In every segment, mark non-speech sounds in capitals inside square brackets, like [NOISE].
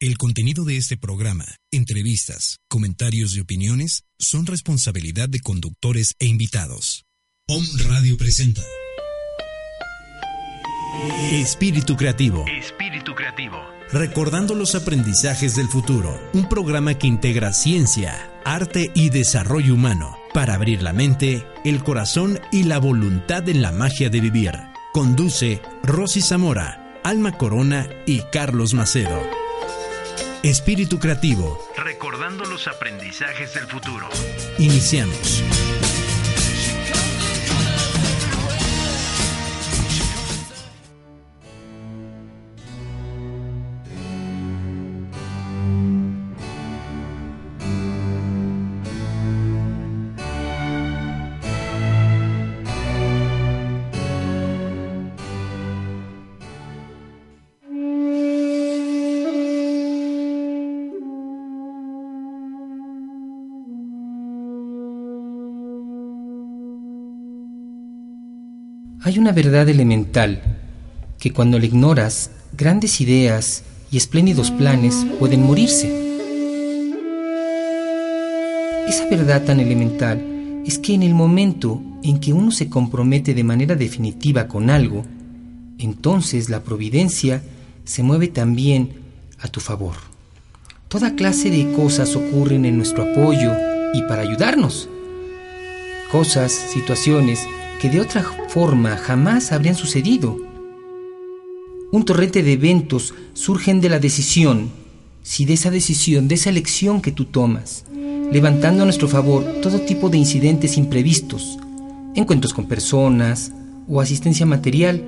El contenido de este programa, entrevistas, comentarios y opiniones son responsabilidad de conductores e invitados. POM Radio presenta Espíritu Creativo. Espíritu Creativo. Recordando los aprendizajes del futuro. Un programa que integra ciencia, arte y desarrollo humano para abrir la mente, el corazón y la voluntad en la magia de vivir. Conduce Rosy Zamora, Alma Corona y Carlos Macedo. Espíritu Creativo. Recordando los aprendizajes del futuro. Iniciamos. Hay una verdad elemental que cuando la ignoras, grandes ideas y espléndidos planes pueden morirse. Esa verdad tan elemental es que en el momento en que uno se compromete de manera definitiva con algo, entonces la providencia se mueve también a tu favor. Toda clase de cosas ocurren en nuestro apoyo y para ayudarnos. Cosas, situaciones que de otra forma jamás habrían sucedido. Un torrente de eventos surgen de la decisión, si de esa decisión, de esa elección que tú tomas, levantando a nuestro favor todo tipo de incidentes imprevistos, encuentros con personas o asistencia material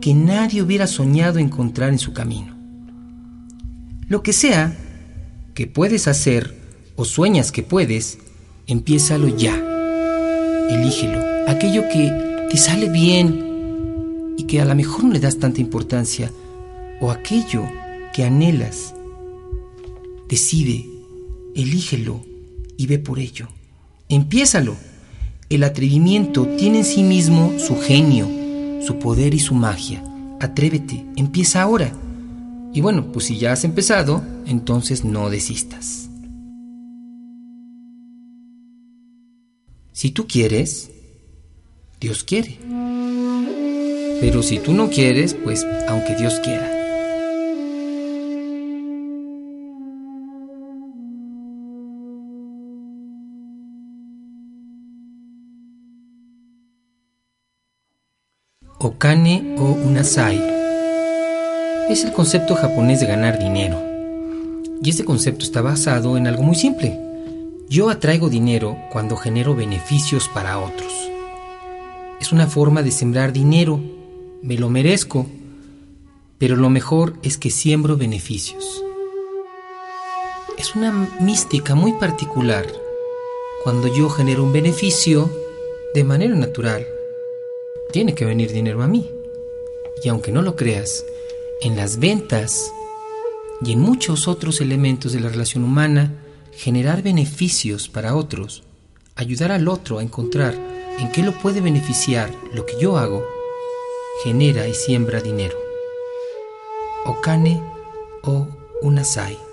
que nadie hubiera soñado encontrar en su camino. Lo que sea que puedes hacer o sueñas que puedes, empiézalo ya. Elígelo aquello que te sale bien y que a lo mejor no le das tanta importancia, o aquello que anhelas. Decide, elígelo y ve por ello. Empiézalo. El atrevimiento tiene en sí mismo su genio, su poder y su magia. Atrévete, empieza ahora. Y bueno, pues si ya has empezado, entonces no desistas. Si tú quieres, Dios quiere. Pero si tú no quieres, pues aunque Dios quiera. Okane o Unasai es el concepto japonés de ganar dinero. Y este concepto está basado en algo muy simple. Yo atraigo dinero cuando genero beneficios para otros es una forma de sembrar dinero, me lo merezco, pero lo mejor es que siembro beneficios. Es una mística muy particular cuando yo genero un beneficio de manera natural. Tiene que venir dinero a mí. Y aunque no lo creas, en las ventas y en muchos otros elementos de la relación humana, generar beneficios para otros, ayudar al otro a encontrar en qué lo puede beneficiar lo que yo hago, genera y siembra dinero. Okane o Unasai.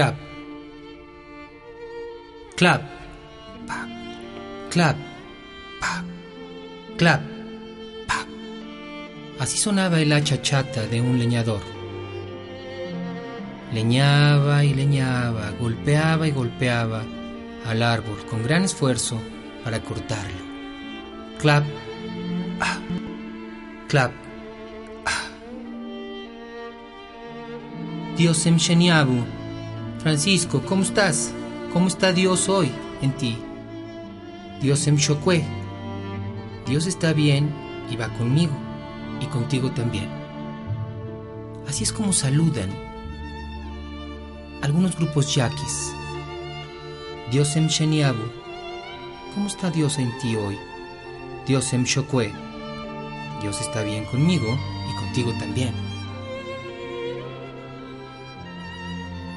Clap, clap, pa, clap, clap. Así sonaba el hacha chata de un leñador. Leñaba y leñaba, golpeaba y golpeaba al árbol con gran esfuerzo para cortarlo. Clap, ah, clap. Dios Francisco, ¿cómo estás? ¿Cómo está Dios hoy en ti? Dios em chocue. Dios está bien y va conmigo y contigo también. Así es como saludan. algunos grupos yaquis. Diosem Sheniabu, ¿cómo está Dios en ti hoy? Diosem Shokwe, Dios está bien conmigo y contigo también.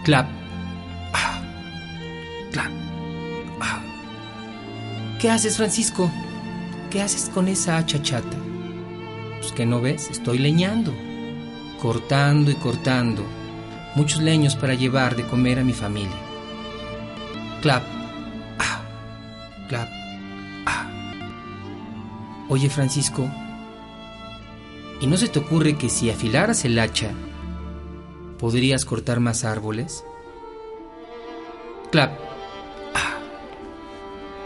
Clap. ¿Qué haces, Francisco? ¿Qué haces con esa hacha chata? Pues que no ves, estoy leñando, cortando y cortando, muchos leños para llevar de comer a mi familia. Clap. Ah. Clap. Ah. Oye, Francisco, ¿y no se te ocurre que si afilaras el hacha, podrías cortar más árboles? Clap. Ah.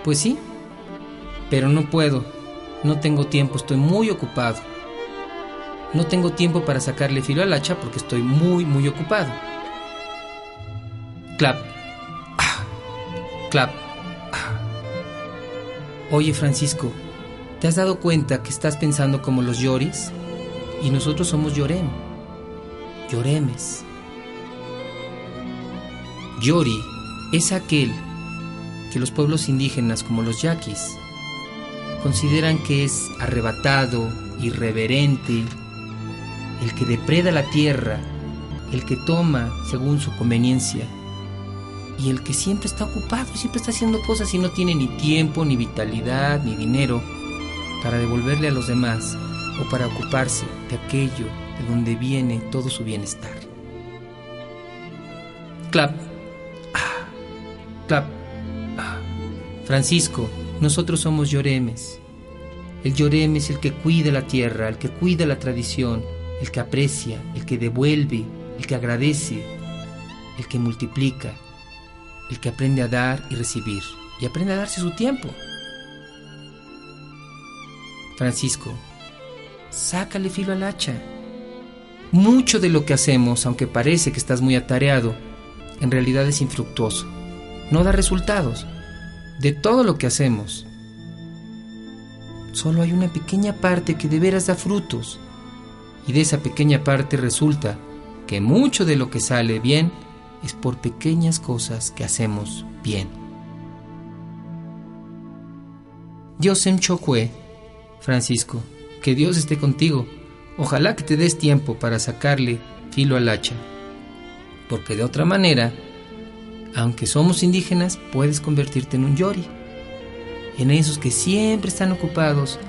Pues sí, pero no puedo. No tengo tiempo, estoy muy ocupado. No tengo tiempo para sacarle filo al hacha porque estoy muy, muy ocupado. Clap. Clap. Oye, Francisco, ¿te has dado cuenta que estás pensando como los lloris? Y nosotros somos llorem. Lloremes. Yori es aquel que los pueblos indígenas como los yaquis consideran que es arrebatado, irreverente, el que depreda la tierra, el que toma según su conveniencia y el que siempre está ocupado, siempre está haciendo cosas y no tiene ni tiempo, ni vitalidad, ni dinero para devolverle a los demás o para ocuparse de aquello de donde viene todo su bienestar. Clap. Ah. Clap. Ah. Francisco, nosotros somos lloremes. El lloreme es el que cuida la tierra, el que cuida la tradición, el que aprecia, el que devuelve, el que agradece, el que multiplica, el que aprende a dar y recibir, y aprende a darse su tiempo. Francisco, sácale filo al hacha. Mucho de lo que hacemos, aunque parece que estás muy atareado, en realidad es infructuoso. No da resultados. De todo lo que hacemos, solo hay una pequeña parte que de veras da frutos. Y de esa pequeña parte resulta que mucho de lo que sale bien es por pequeñas cosas que hacemos bien. Dios en Chocue, Francisco, que Dios esté contigo. Ojalá que te des tiempo para sacarle filo al hacha, porque de otra manera, aunque somos indígenas, puedes convertirte en un yori, en esos que siempre están ocupados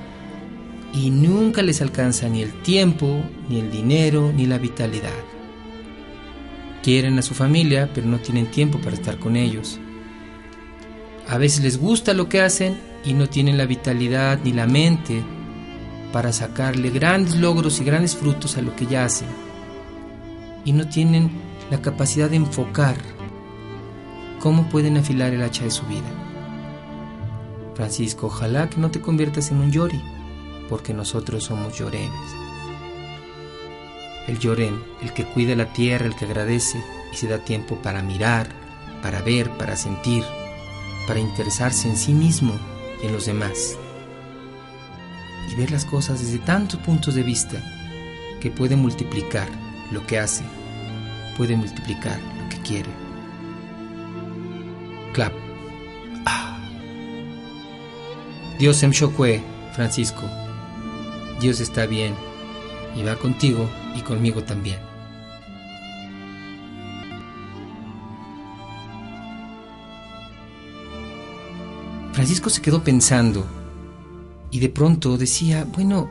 y nunca les alcanza ni el tiempo, ni el dinero, ni la vitalidad. Quieren a su familia, pero no tienen tiempo para estar con ellos. A veces les gusta lo que hacen y no tienen la vitalidad ni la mente para sacarle grandes logros y grandes frutos a lo que ya hacen. Y no tienen la capacidad de enfocar cómo pueden afilar el hacha de su vida. Francisco, ojalá que no te conviertas en un yori, porque nosotros somos lloremes. El llorem, el que cuida la tierra, el que agradece y se da tiempo para mirar, para ver, para sentir, para interesarse en sí mismo y en los demás. Y ver las cosas desde tantos puntos de vista que puede multiplicar lo que hace, puede multiplicar lo que quiere. Clap. Ah. Dios em shokwe, Francisco. Dios está bien y va contigo y conmigo también. Francisco se quedó pensando y de pronto decía, bueno,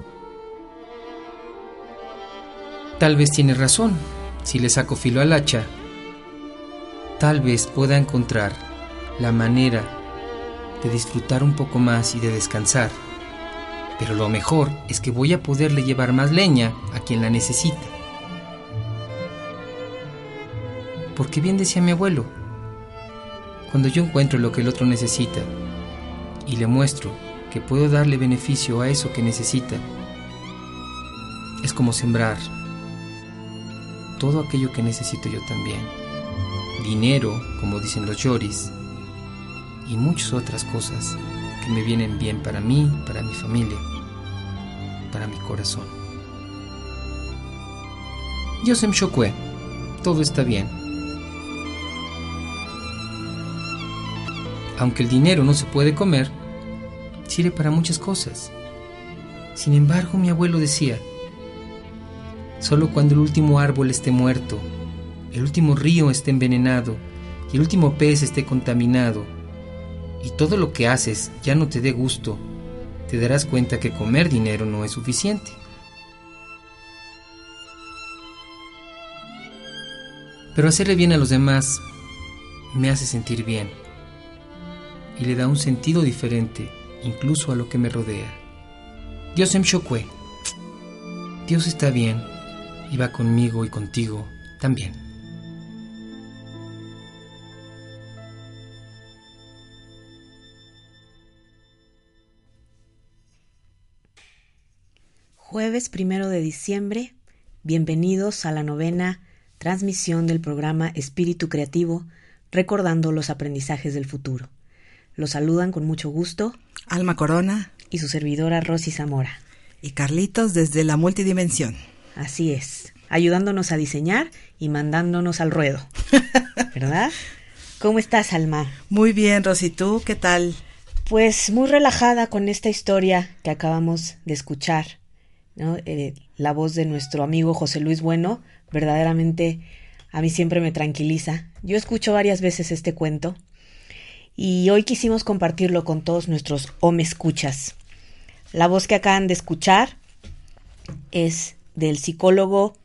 tal vez tiene razón, si le saco filo al hacha, tal vez pueda encontrar la manera de disfrutar un poco más y de descansar. Pero lo mejor es que voy a poderle llevar más leña a quien la necesita. Porque bien decía mi abuelo, cuando yo encuentro lo que el otro necesita y le muestro que puedo darle beneficio a eso que necesita, es como sembrar todo aquello que necesito yo también. Dinero, como dicen los lloris, y muchas otras cosas que me vienen bien para mí, para mi familia, para mi corazón. Dios em Shokwe, todo está bien. aunque el dinero no se puede comer, sirve para muchas cosas. Sin embargo, mi abuelo decía, solo cuando el último árbol esté muerto, el último río esté envenenado y el último pez esté contaminado, y todo lo que haces ya no te dé gusto, te darás cuenta que comer dinero no es suficiente. Pero hacerle bien a los demás me hace sentir bien y le da un sentido diferente incluso a lo que me rodea. Dios em shokwe. Dios está bien y va conmigo y contigo también. Jueves primero de diciembre, bienvenidos a la novena transmisión del programa Espíritu Creativo, recordando los aprendizajes del futuro. Los saludan con mucho gusto Alma Corona y su servidora Rosy Zamora. Y Carlitos desde la multidimensión. Así es, ayudándonos a diseñar y mandándonos al ruedo. [LAUGHS] ¿Verdad? ¿Cómo estás, Alma? Muy bien, Rosy, ¿tú qué tal? Pues muy relajada con esta historia que acabamos de escuchar. Eh, la voz de nuestro amigo José Luis Bueno, verdaderamente a mí siempre me tranquiliza. Yo escucho varias veces este cuento y hoy quisimos compartirlo con todos nuestros home escuchas. La voz que acaban de escuchar es del psicólogo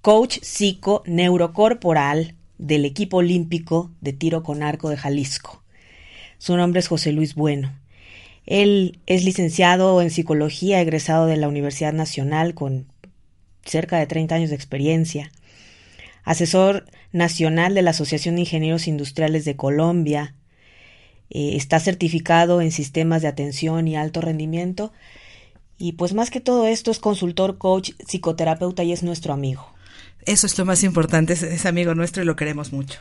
coach psico neurocorporal del equipo olímpico de tiro con arco de Jalisco. Su nombre es José Luis Bueno. Él es licenciado en psicología, egresado de la Universidad Nacional con cerca de 30 años de experiencia, asesor nacional de la Asociación de Ingenieros Industriales de Colombia, eh, está certificado en sistemas de atención y alto rendimiento, y pues más que todo esto es consultor, coach, psicoterapeuta y es nuestro amigo. Eso es lo más importante, es, amigo nuestro y lo queremos mucho.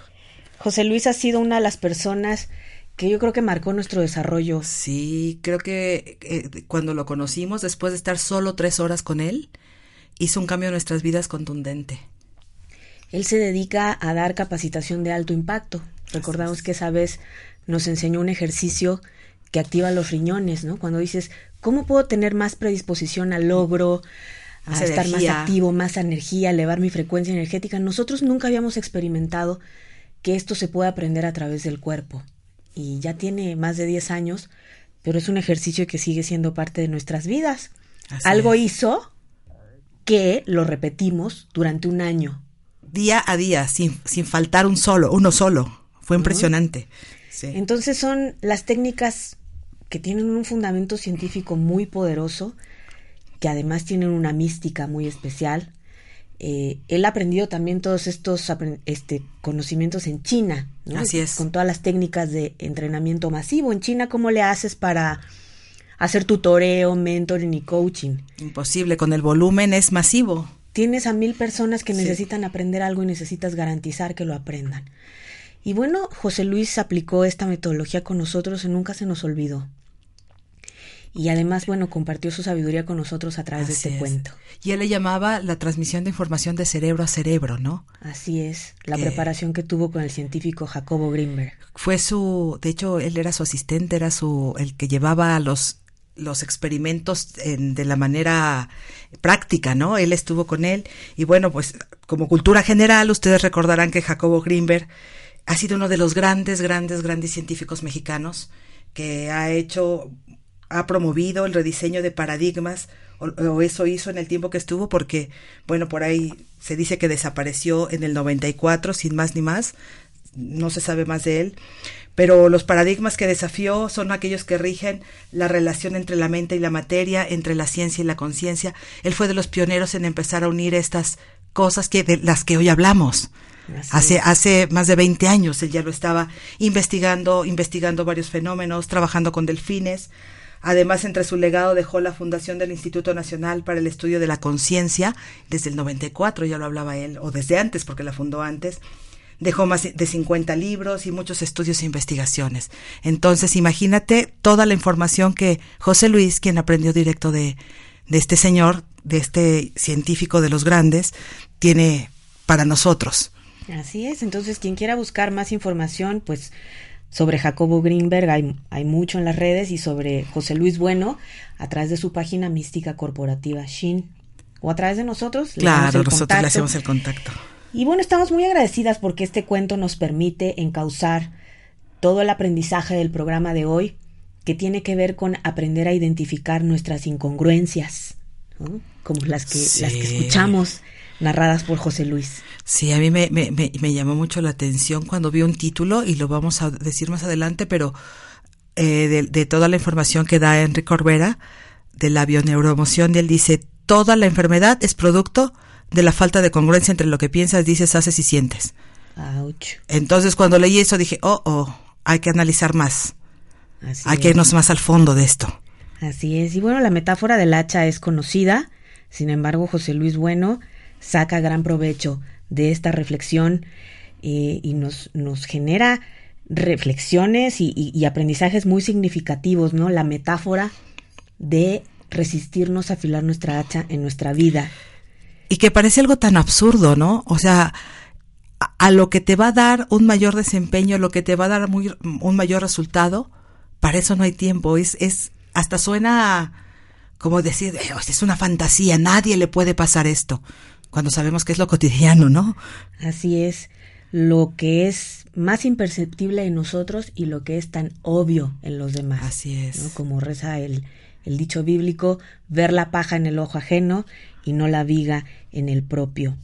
José Luis ha sido una de las personas que yo creo que marcó nuestro desarrollo. Sí, creo que eh, cuando lo conocimos, después de estar solo tres horas con él, hizo un cambio en nuestras vidas contundente. Él se dedica a dar capacitación de alto impacto. Recordamos que esa vez nos enseñó un ejercicio que activa los riñones, ¿no? Cuando dices, ¿cómo puedo tener más predisposición al logro, a estar más activo, más energía, elevar mi frecuencia energética? Nosotros nunca habíamos experimentado que esto se puede aprender a través del cuerpo. Y ya tiene más de 10 años, pero es un ejercicio que sigue siendo parte de nuestras vidas. Algo hizo que lo repetimos durante un año. Día a día, sin, sin faltar un solo, uno solo. Fue impresionante. Entonces son las técnicas que tienen un fundamento científico muy poderoso, que además tienen una mística muy especial. Eh, él ha aprendido también todos estos este, conocimientos en China, Así es. Con todas las técnicas de entrenamiento masivo. En China, ¿cómo le haces para hacer tutoreo, mentoring y coaching. Imposible, con el volumen es masivo. Tienes a mil personas que necesitan aprender algo y necesitas garantizar que lo aprendan. Y bueno, José Luis aplicó esta metodología con nosotros y nunca se nos olvidó. Y además, bueno, compartió su sabiduría con nosotros a través de este cuento. Y él le llamaba la transmisión de información de cerebro a cerebro, ¿no? Así es, la preparación que tuvo con el científico Jacobo Grimberg. Fue su, de hecho, él era su asistente, era su, el que llevaba los los experimentos de la manera práctica, ¿no? Él estuvo con él y bueno, pues como cultura general, ustedes recordarán que Jacobo Greenberg ha sido uno de los grandes, grandes, grandes científicos mexicanos que ha hecho, ha promovido el rediseño de paradigmas, o, eso hizo en el tiempo que estuvo, porque, bueno, por ahí se dice que desapareció en el 94, sin más ni más, no se sabe más de él, pero los paradigmas que desafió son aquellos que rigen la relación entre la mente y la materia, entre la ciencia y la conciencia. Él fue de los pioneros en empezar a unir estas cosas que de las que hoy hablamos. hace, hace más de 20 años él ya lo estaba investigando, investigando varios fenómenos, trabajando con delfines. Además, entre su legado dejó la fundación del Instituto Nacional para el Estudio de la Conciencia, desde el 94, ya lo hablaba él, o desde antes, porque la fundó antes, dejó más de 50 libros y muchos estudios e investigaciones. Entonces, imagínate toda la información que José Luis, quien aprendió directo de, de este señor, de este científico de los grandes, tiene para nosotros. Así es, entonces quien quiera buscar más información, pues sobre Jacobo Greenberg hay, hay, mucho en las redes y sobre José Luis Bueno a través de su página mística corporativa Shin o a través de nosotros. Claro, nosotros le hacemos el contacto. Y bueno, estamos muy agradecidas porque este cuento nos permite encauzar todo el aprendizaje del programa de hoy que tiene que ver con aprender a identificar nuestras incongruencias, como las que, las que escuchamos narradas por José Luis. Sí, a mí me, me, me, llamó mucho la atención cuando vi un título, y lo vamos a decir más adelante, pero eh, de, toda la información que da Enrique Corbera, de la bioneuroemoción, él dice, toda la enfermedad es producto de la falta de congruencia entre lo que piensas, dices, haces y sientes. Entonces cuando leí eso dije, oh, oh, hay que analizar más. hay que irnos más al fondo de esto. Así es. Y bueno, la metáfora del hacha es conocida. Sin embargo, José Luis Bueno saca gran provecho de esta reflexión eh, y nos, nos genera reflexiones y, aprendizajes muy significativos, ¿no? La metáfora de resistirnos a afilar nuestra hacha en nuestra vida. Y que parece algo tan absurdo, ¿no? O sea, a, lo que te va a dar un mayor desempeño, lo que te va a dar muy, un mayor resultado, para eso no hay tiempo. Es, es, hasta suena como decir, es una fantasía, nadie le puede pasar esto cuando sabemos que es lo cotidiano, ¿no? Así es, lo que es más imperceptible en nosotros y lo que es tan obvio en los demás. Así es. ¿no? Como reza el, el dicho bíblico, ver la paja en el ojo ajeno y no la viga en el propio.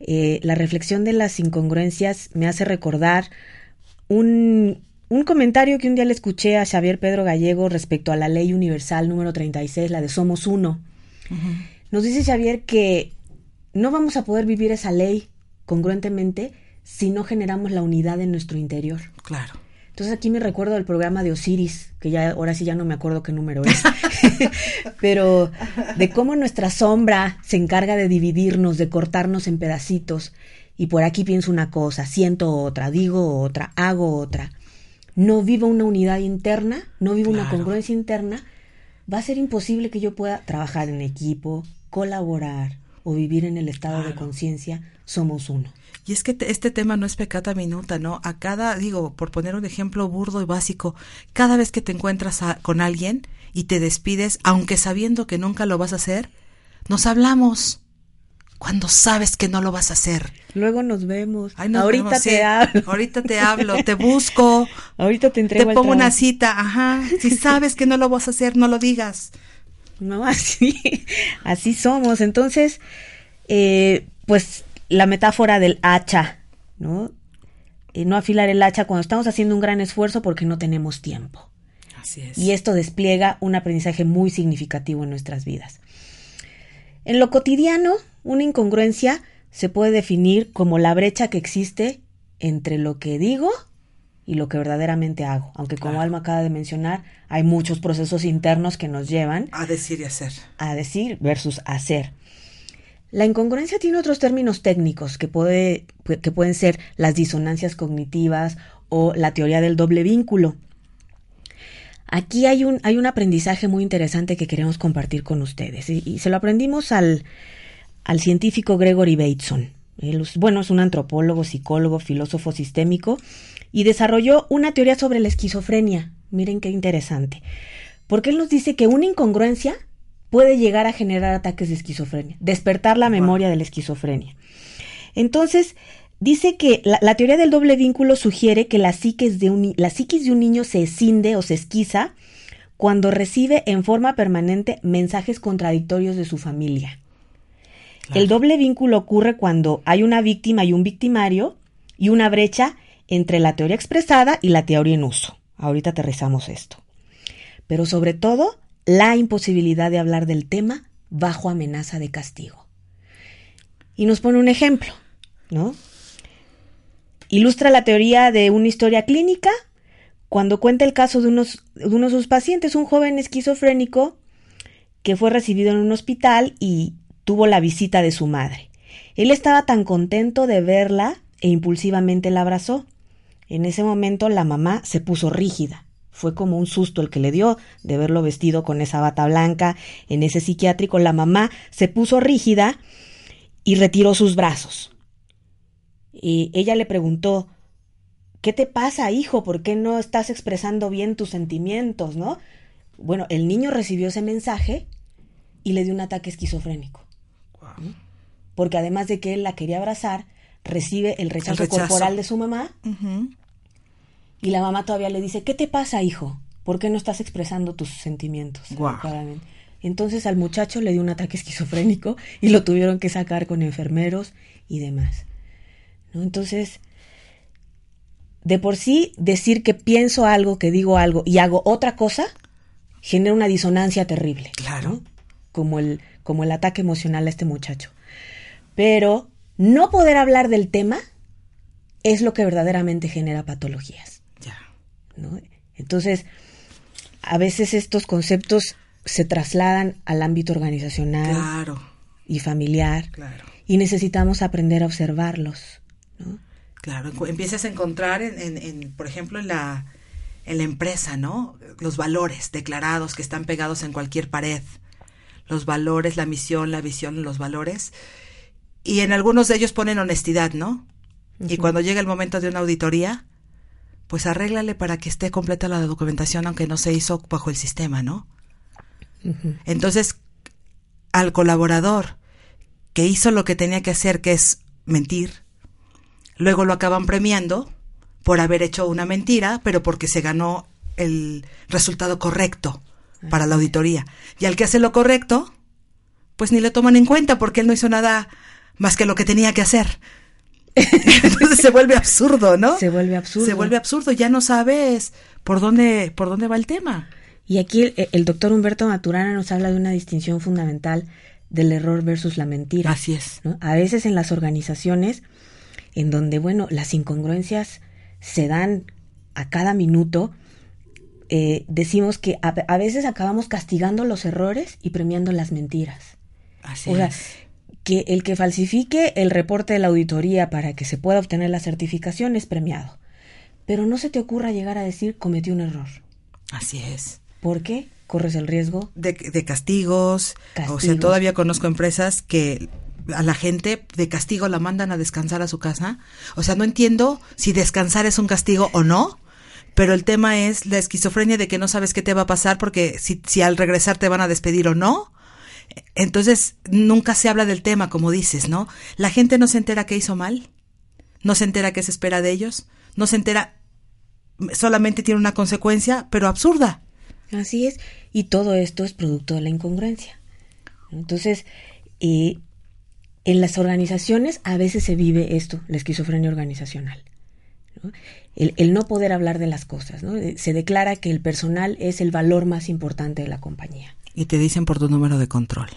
Eh, la reflexión de las incongruencias me hace recordar un, un, comentario que un día le escuché a Xavier Pedro Gallego respecto a la ley universal número 36, la de Somos Uno. Nos dice Xavier que no vamos a poder vivir esa ley congruentemente si no generamos la unidad en nuestro interior. Claro. Entonces aquí me recuerdo del programa de Osiris, que ya ahora sí ya no me acuerdo qué número es, [LAUGHS] pero de cómo nuestra sombra se encarga de dividirnos, de cortarnos en pedacitos, y por aquí pienso una cosa, siento otra, digo otra, hago otra. No vivo una unidad interna, no vivo una congruencia interna, va a ser imposible que yo pueda trabajar en equipo, colaborar, o vivir en el estado de conciencia, somos uno. Y es que este tema no es pecata minuta, ¿no? A cada, digo, por poner un ejemplo burdo y básico, cada vez que te encuentras con alguien y te despides, aunque sabiendo que nunca lo vas a hacer, nos hablamos cuando sabes que no lo vas a hacer. Luego nos vemos. ahorita te hablo. Ahorita te hablo, te busco. [LAUGHS] ahorita te entrego. Te pongo una cita, ajá. Si sabes que no lo vas a hacer, no lo digas. ¿No? [LAUGHS] Así, así somos. Entonces, eh, pues la metáfora del hacha, ¿no? Eh, no afilar el hacha cuando estamos haciendo un gran esfuerzo porque no tenemos tiempo. Así es. Y esto despliega un aprendizaje muy significativo en nuestras vidas. En lo cotidiano, una incongruencia se puede definir como la brecha que existe entre lo que digo y lo que verdaderamente hago. Aunque como Alma acaba de mencionar, hay muchos procesos internos que nos llevan a decir y hacer. A decir versus hacer. La incongruencia tiene otros términos técnicos que, puede, que pueden ser las disonancias cognitivas o la teoría del doble vínculo. Aquí hay un, hay un aprendizaje muy interesante que queremos compartir con ustedes y, se lo aprendimos al, al científico Gregory Bateson. Él, bueno, es un antropólogo, psicólogo, filósofo sistémico y desarrolló una teoría sobre la esquizofrenia. Miren qué interesante. Porque él nos dice que una incongruencia puede llegar a generar ataques de esquizofrenia, despertar la memoria de la esquizofrenia. Entonces, dice que la, teoría del doble vínculo sugiere que la psiquis, de un, la psiquis de un niño se escinde o se esquiza cuando recibe en forma permanente mensajes contradictorios de su familia. El doble vínculo ocurre cuando hay una víctima y un victimario y una brecha entre la teoría expresada y la teoría en uso. Ahorita aterrizamos esto. Pero sobre todo, la imposibilidad de hablar del tema bajo amenaza de castigo. Y nos pone un ejemplo, ¿no? Ilustra la teoría de una historia clínica cuando cuenta el caso de, unos, de uno de sus pacientes, un joven esquizofrénico que fue recibido en un hospital y tuvo la visita de su madre. Él estaba tan contento de verla e impulsivamente la abrazó. En ese momento la mamá se puso rígida. Fue como un susto el que le dio de verlo vestido con esa bata blanca. En ese psiquiátrico la mamá se puso rígida y retiró sus brazos. Y ella le preguntó ¿qué te pasa, hijo? ¿Por qué no estás expresando bien tus sentimientos, no? Bueno, el niño recibió ese mensaje y le dio un ataque esquizofrénico. ¿no? Porque además de que él la quería abrazar, recibe el rechazo, El rechazo. corporal de su mamá Ujú. Y la mamá todavía le dice, ¿qué te pasa, hijo? ¿Por qué no estás expresando tus sentimientos? Guau. adecuadamente?". Entonces al muchacho le dio un ataque [LAUGHS] esquizofrénico y lo tuvieron que sacar con enfermeros y demás. ¿no? Entonces, de por sí, decir que pienso algo, que digo algo y hago otra cosa, genera una disonancia terrible. Claro. ¿no? Como el, como el ataque emocional a este muchacho. Pero no poder hablar del tema es lo que verdaderamente genera patologías. Entonces, a veces estos conceptos se trasladan al ámbito organizacional Claro, y familiar claro. y necesitamos aprender a observarlos. ¿no? Claro, empiezas a encontrar, en, en- en, por ejemplo, en la, en la empresa, ¿no? Los valores declarados que están pegados en cualquier pared. Los valores, la misión, la visión, los valores. Y en algunos de ellos ponen honestidad, ¿no? Y cuando llega el momento de una auditoría, pues arréglale para que esté completa la documentación, aunque no se hizo bajo el sistema, ¿no? Entonces, al colaborador que hizo lo que tenía que hacer, que es mentir, luego lo acaban premiando por haber hecho una mentira, pero porque se ganó el resultado correcto para la auditoría. Y al que hace lo correcto, pues ni le toman en cuenta porque él no hizo nada más que lo que tenía que hacer. [LAUGHS] Entonces se vuelve absurdo, ¿no? Se vuelve absurdo. Se vuelve absurdo, ya no sabes por dónde, por dónde va el tema. Y aquí el, el doctor Humberto Maturana nos habla de una distinción fundamental del error versus la mentira. Así es. ¿no? A veces en las organizaciones, en donde, bueno, las incongruencias se dan a cada minuto, eh, decimos que a, a veces acabamos castigando los errores y premiando las mentiras. Así O sea, es. Que el que falsifique el reporte de la auditoría para que se pueda obtener la certificación es premiado. Pero no se te ocurra llegar a decir cometí un error. Así es. ¿Por qué? Corres el riesgo de, de castigos. O sea, Castigos. todavía conozco empresas que a la gente de castigo la mandan a descansar a su casa. O sea, no entiendo si descansar es un castigo o no. Pero el tema es la esquizofrenia de que no sabes qué te va a pasar porque si, si al regresar te van a despedir o no. Entonces, nunca se habla del tema, como dices, ¿no? La gente no se entera que hizo mal, no se entera qué se espera de ellos, no se entera, solamente tiene una consecuencia, pero absurda. Así es. Y todo esto es producto de la incongruencia. Entonces, eh, en las organizaciones a veces se vive esto, la esquizofrenia organizacional. El, el no poder hablar de las cosas. ¿no? Eh, Se declara que el personal es el valor más importante de la compañía. Y te dicen por tu número de control.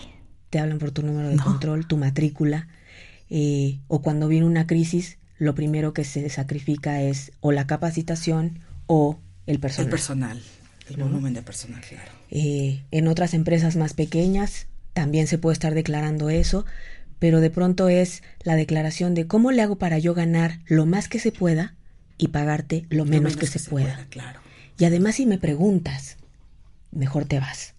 Te hablan por tu número de No. control, tu matrícula, eh, o cuando viene una crisis, lo primero que se sacrifica es o la capacitación o el personal. El personal, el volumen de personal, claro. Eh, en otras empresas más pequeñas también se puede estar declarando eso, pero de pronto es la declaración de cómo le hago para yo ganar lo más que se pueda y pagarte lo, menos, que, se, pueda. Claro, Y además si me preguntas, mejor te vas.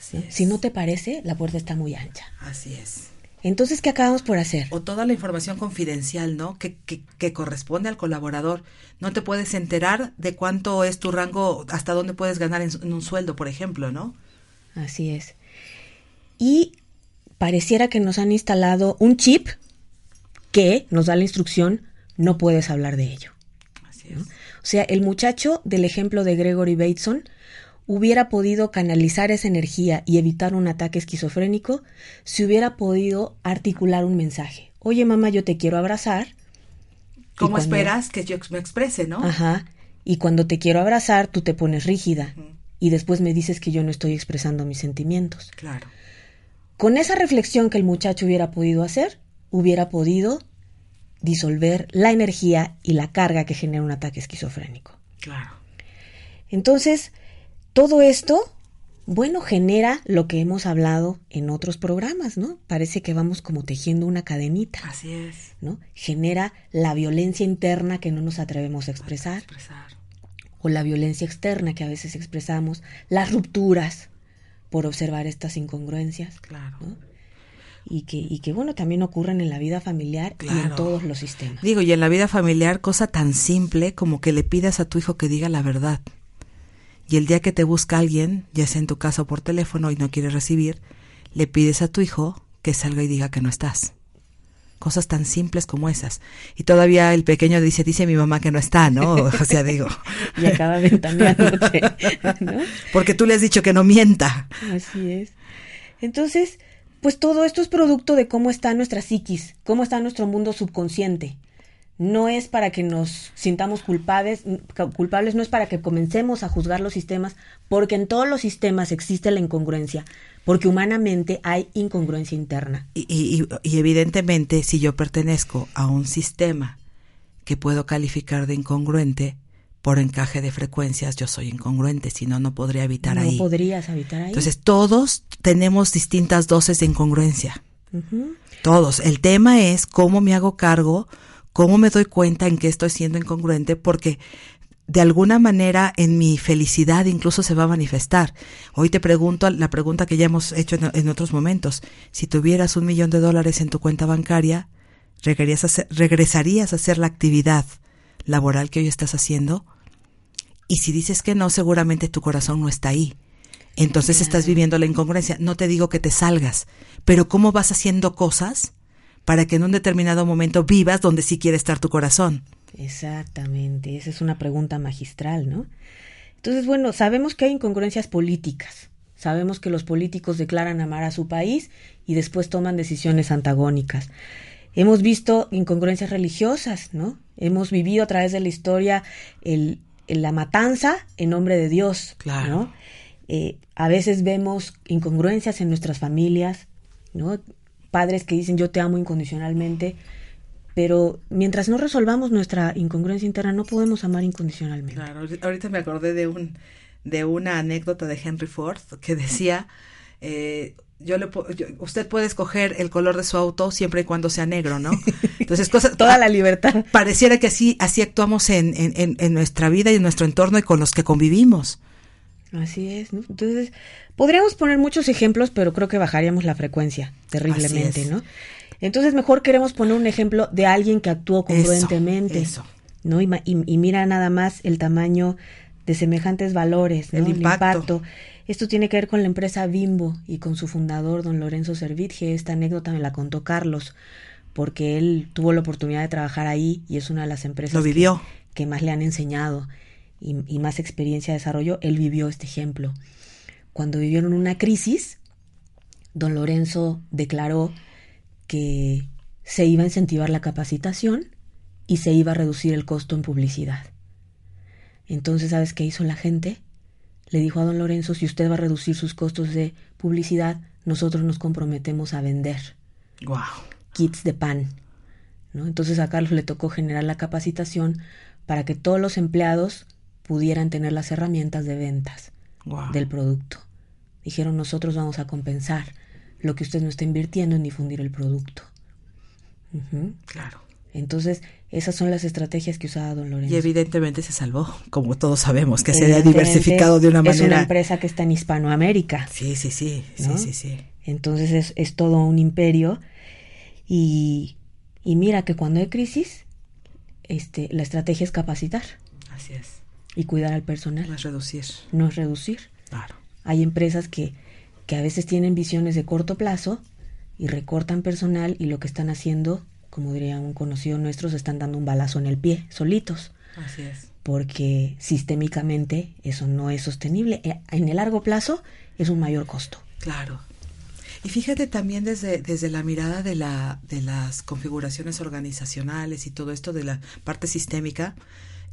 Así es. Si no te parece, la puerta está muy ancha. Así es. Entonces, ¿qué acabamos por hacer? O toda la información confidencial, ¿no? Que, que, que corresponde al colaborador. No te puedes enterar de cuánto es tu rango, hasta dónde puedes ganar en, en un sueldo, por ejemplo, ¿no? Así es. Y pareciera que nos han instalado un chip que nos da la instrucción, no puedes hablar de ello. Así es. O sea, el muchacho del ejemplo de Gregory Bateson hubiera podido canalizar esa energía y evitar un ataque esquizofrénico si hubiera podido articular un mensaje. Oye, mamá, yo te quiero abrazar. ¿Cómo cuando- esperas que yo me exprese, no? Ajá. Y cuando te quiero abrazar, tú te pones rígida. Y después me dices que yo no estoy expresando mis sentimientos. Claro. Con esa reflexión que el muchacho hubiera podido hacer, hubiera podido disolver la energía y la carga que genera un ataque esquizofrénico. Claro. Entonces, todo esto, bueno, genera lo que hemos hablado en otros programas, ¿no? Parece que vamos como tejiendo una cadenita, Así es. ¿no? Genera la violencia interna que no nos atrevemos a expresar, Expresar. o la violencia externa que a veces expresamos, las rupturas por observar estas incongruencias. Claro. ¿no? y que, y que bueno, también ocurren en la vida familiar y en todos los sistemas. Digo, y en la vida familiar, cosa tan simple como que le pidas a tu hijo que diga la verdad. Y el día que te busca alguien, ya sea en tu casa o por teléfono y no quiere recibir, le pides a tu hijo que salga y diga que no estás. Cosas tan simples como esas. Y todavía el pequeño dice, dice mi mamá que no está, ¿no? [LAUGHS] O sea, digo. y acaba ventaneándote, [LAUGHS] ¿no? Porque tú le has dicho que no mienta. Así es. Entonces, pues todo esto es producto de cómo está nuestra psiquis, cómo está nuestro mundo subconsciente. No es para que nos sintamos culpables, culpables no es para que comencemos a juzgar los sistemas, porque en todos los sistemas existe la incongruencia, porque humanamente hay incongruencia interna. Y, y, y evidentemente, si yo pertenezco a un sistema que puedo calificar de incongruente, por encaje de frecuencias yo soy incongruente, si no, no podría habitar ahí. No podrías habitar ahí. Entonces, todos tenemos distintas dosis de incongruencia. Todos. El tema es cómo me hago cargo, cómo me doy cuenta en que estoy siendo incongruente, porque de alguna manera en mi felicidad incluso se va a manifestar. Hoy te pregunto la pregunta que ya hemos hecho en, otros momentos. Si tuvieras un millón de dólares en tu cuenta bancaria, ¿regresarías a hacer la actividad laboral que hoy estás haciendo? Y si dices que no, seguramente tu corazón no está ahí. Entonces estás viviendo la incongruencia. No te digo que te salgas, pero ¿cómo vas haciendo cosas para que en un determinado momento vivas donde sí quiere estar tu corazón? Exactamente, esa es una pregunta magistral, ¿no? Entonces, bueno, sabemos que hay incongruencias políticas. Sabemos que los políticos declaran amar a su país y después toman decisiones antagónicas. Hemos visto incongruencias religiosas, ¿no? Hemos vivido a través de la historia el, la matanza en nombre de Dios, claro. Eh, a veces vemos incongruencias en nuestras familias, ¿no? Padres que dicen yo te amo incondicionalmente, pero mientras no resolvamos nuestra incongruencia interna no podemos amar incondicionalmente. Claro, ahorita me acordé de un de una anécdota de Henry Ford que decía eh, yo le usted puede escoger el color de su auto siempre y cuando sea negro, ¿no? Entonces, [LAUGHS] cosa, toda la libertad. Pareciera que así, así actuamos en, en, en, nuestra vida y en nuestro entorno y con los que convivimos. Así es, ¿no? Entonces, podríamos poner muchos ejemplos, pero creo que bajaríamos la frecuencia terriblemente, ¿no? Entonces, mejor queremos poner un ejemplo de alguien que actuó congruentemente. Eso, ¿No? Y, y, mira nada más el tamaño de semejantes valores, ¿no? El impacto. Esto tiene que ver con la empresa Bimbo y con su fundador, don Lorenzo Servitje. Esta anécdota me la contó Carlos, porque él tuvo la oportunidad de trabajar ahí y es una de las empresas Que, más le han enseñado y, más experiencia desarrolló. Él vivió este ejemplo. Cuando vivieron una crisis, don Lorenzo declaró que se iba a incentivar la capacitación y se iba a reducir el costo en publicidad. Entonces, ¿sabes qué hizo la gente? le dijo a don Lorenzo, si usted va a reducir sus costos de publicidad, nosotros nos comprometemos a vender wow. kits de pan. ¿no? Entonces a Carlos le tocó generar la capacitación para que todos los empleados pudieran tener las herramientas de ventas del producto. Dijeron, nosotros vamos a compensar lo que usted no está invirtiendo en difundir el producto. Claro. Entonces, esas son las estrategias que usaba don Lorenzo. Y evidentemente se salvó, como todos sabemos, que se ha diversificado de una manera. Es una empresa que está en Hispanoamérica. Sí, sí, sí, sí, sí, sí. Entonces es, es todo un imperio. Y, y, mira que cuando hay crisis, este, la estrategia es capacitar. Así es. Y cuidar al personal. No es reducir. No es reducir. Claro. Hay empresas que, que a veces tienen visiones de corto plazo y recortan personal y lo que están haciendo como diría un conocido nuestro, se están dando un balazo en el pie, solitos. Así es. Porque sistémicamente eso no es sostenible. Eh, en el largo plazo es un mayor costo. Claro. Y fíjate también desde, desde la mirada de, la, de las configuraciones organizacionales y todo esto de la parte sistémica,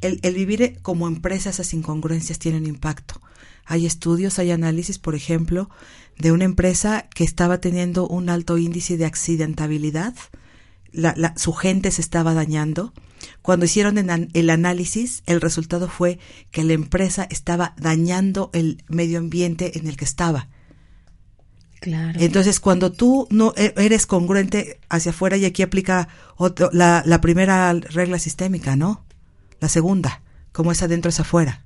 el, el vivir como empresa esas incongruencias tiene un impacto. Hay estudios, hay análisis, por ejemplo, de una empresa que estaba teniendo un alto índice de accidentabilidad, la, su gente se estaba dañando. Cuando hicieron el análisis, el resultado fue que la empresa estaba dañando el medio ambiente en el que estaba. Claro. Entonces, cuando tú no e, eres congruente hacia afuera, y aquí aplica la, la, primera regla sistémica, ¿no? La segunda, como es adentro es afuera.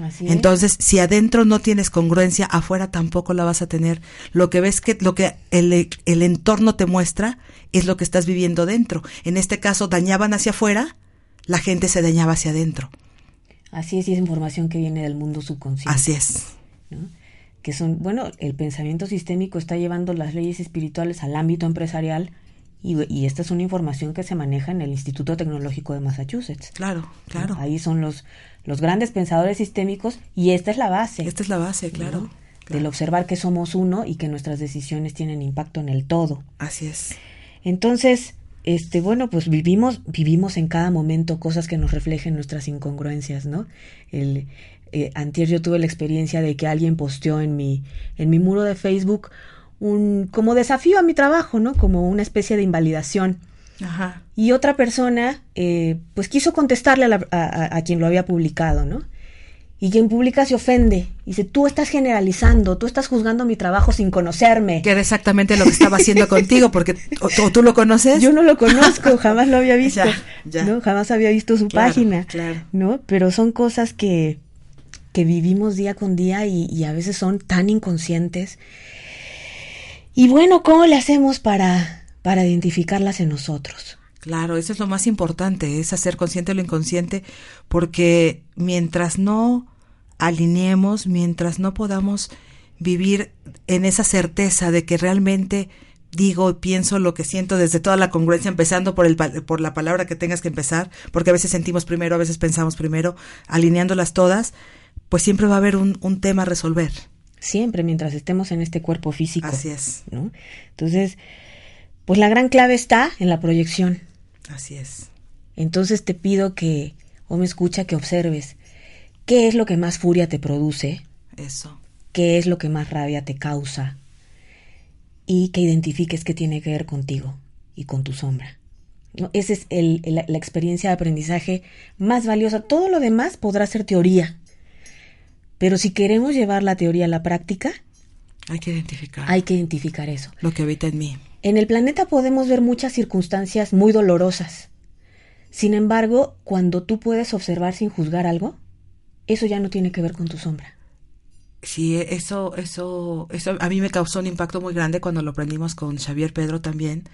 Así es. Entonces, si adentro no tienes congruencia, afuera tampoco la vas a tener. Lo que ves que lo que el, el entorno te muestra es lo que estás viviendo dentro. En este caso, dañaban hacia afuera, la gente se dañaba hacia adentro. Así es, y es información que viene del mundo subconsciente. Así es. ¿no? Que son, bueno, el pensamiento sistémico está llevando las leyes espirituales al ámbito empresarial y, y esta es una información que se maneja en el Instituto Tecnológico de Massachusetts. Claro, claro. Ahí son los, los grandes pensadores sistémicos y esta es la base. Esta es la base, claro. ¿no? claro. Del observar que somos uno y que nuestras decisiones tienen impacto en el todo. Así es. Entonces, este, bueno, pues vivimos, vivimos en cada momento cosas que nos reflejen nuestras incongruencias, ¿no? El, eh, antier yo tuve la experiencia de que alguien posteó en mi, en mi muro de Facebook un, como desafío a mi trabajo, ¿no? Como una especie de invalidación. Ajá. Y otra persona, eh, pues quiso contestarle a, la, a, a, quien lo había publicado, ¿no? Y quien publica se ofende. Dice, tú estás generalizando, tú estás juzgando mi trabajo sin conocerme. Que era exactamente lo que estaba haciendo [LAUGHS] contigo, porque o, tú lo conoces. Yo no lo conozco, [LAUGHS] jamás lo había visto. Ya, ya. ¿no? Jamás había visto su Claro, página. claro. ¿no? Pero son cosas que, que vivimos día con día y, y a veces son tan inconscientes. Y bueno, ¿cómo le hacemos para, para identificarlas en nosotros? Claro, eso es lo más importante, es hacer consciente lo inconsciente, porque mientras no alineemos, mientras no podamos vivir en esa certeza de que realmente digo y pienso lo que siento desde toda la congruencia, empezando por, el, por la palabra que tengas que empezar, porque a veces sentimos primero, a veces pensamos primero, alineándolas todas, pues siempre va a haber un, un tema a resolver. Siempre, mientras estemos en este cuerpo físico. Así es. ¿no? Entonces, pues la gran clave está en la proyección. Así es. Entonces te pido que, o me escucha, que observes qué es lo que más furia te produce, Eso. qué es lo que más rabia te causa y que identifiques qué tiene que ver contigo y con tu sombra. ¿No? Esa es el, el, la experiencia de aprendizaje más valiosa. Todo lo demás podrá ser teoría, pero si queremos llevar la teoría a la práctica, hay que identificar. Hay que identificar eso. Lo que habita en mí. En el planeta podemos ver muchas circunstancias muy dolorosas. Sin embargo, cuando tú puedes observar sin juzgar algo, eso ya no tiene que ver con tu sombra. Sí, eso, eso, eso a mí me causó un impacto muy grande cuando lo aprendimos con Xavier Pedro también,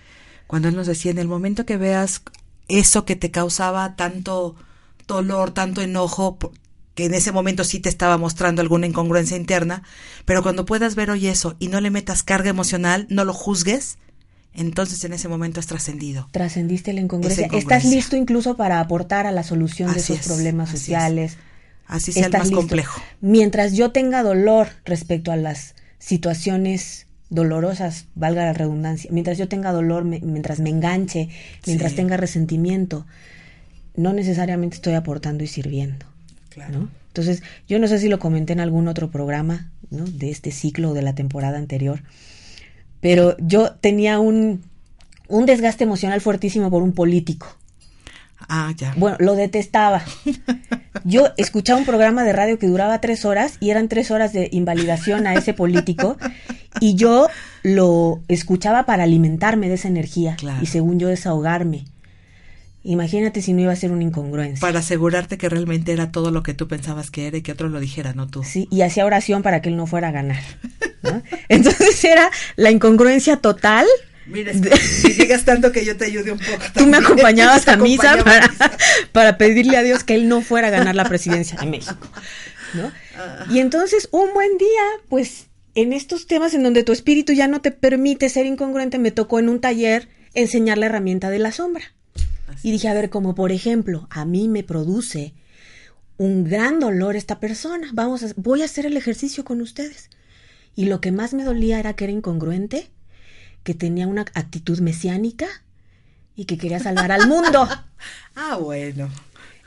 cuando él nos decía, en el momento que veas eso que te causaba tanto dolor, tanto enojo, que en ese momento sí te estaba mostrando alguna incongruencia interna, pero cuando puedas ver hoy eso y no le metas carga emocional, no lo juzgues, entonces en ese momento has trascendido. Trascendiste la incongruencia. incongruencia. Estás listo incluso para aportar a la solución así de esos es, problemas así sociales. Es. Así sea el más listo. complejo. Mientras yo tenga dolor respecto a las situaciones dolorosas, valga la redundancia, mientras yo tenga dolor, me, mientras me enganche, mientras sí. tenga resentimiento, no necesariamente estoy aportando y sirviendo. Claro. ¿no? Entonces, yo no sé si lo comenté en algún otro programa ¿no? de este ciclo o de la temporada anterior, pero yo tenía un, un desgaste emocional fuertísimo por un político. Ah, ya. Bueno, lo detestaba. [LAUGHS] Yo escuchaba un programa de radio que duraba tres horas y eran tres horas de invalidación a ese político y yo lo escuchaba para alimentarme de esa energía claro. y según yo desahogarme. Imagínate si no iba a ser una incongruencia. Para asegurarte que realmente era todo lo que tú pensabas que era y que otro lo dijera, no tú. Sí, y hacía oración para que él no fuera a ganar. ¿no? [LAUGHS] Entonces era la incongruencia total. Mira, si llegas tanto que yo te ayude un poco. [LAUGHS] Tú me acompañabas [LAUGHS] a misa para, para, pedirle a Dios que él no fuera a ganar la presidencia de México. ¿no? Y entonces, un buen día, pues en estos temas en donde tu espíritu ya no te permite ser incongruente, me tocó en un taller enseñar la herramienta de la sombra. Así y dije, a ver, como por ejemplo, a mí me produce un gran dolor esta persona. Vamos a, voy a hacer el ejercicio con ustedes. Y lo que más me dolía era que era incongruente, que tenía una actitud mesiánica y que quería salvar al mundo. [LAUGHS] ah, bueno.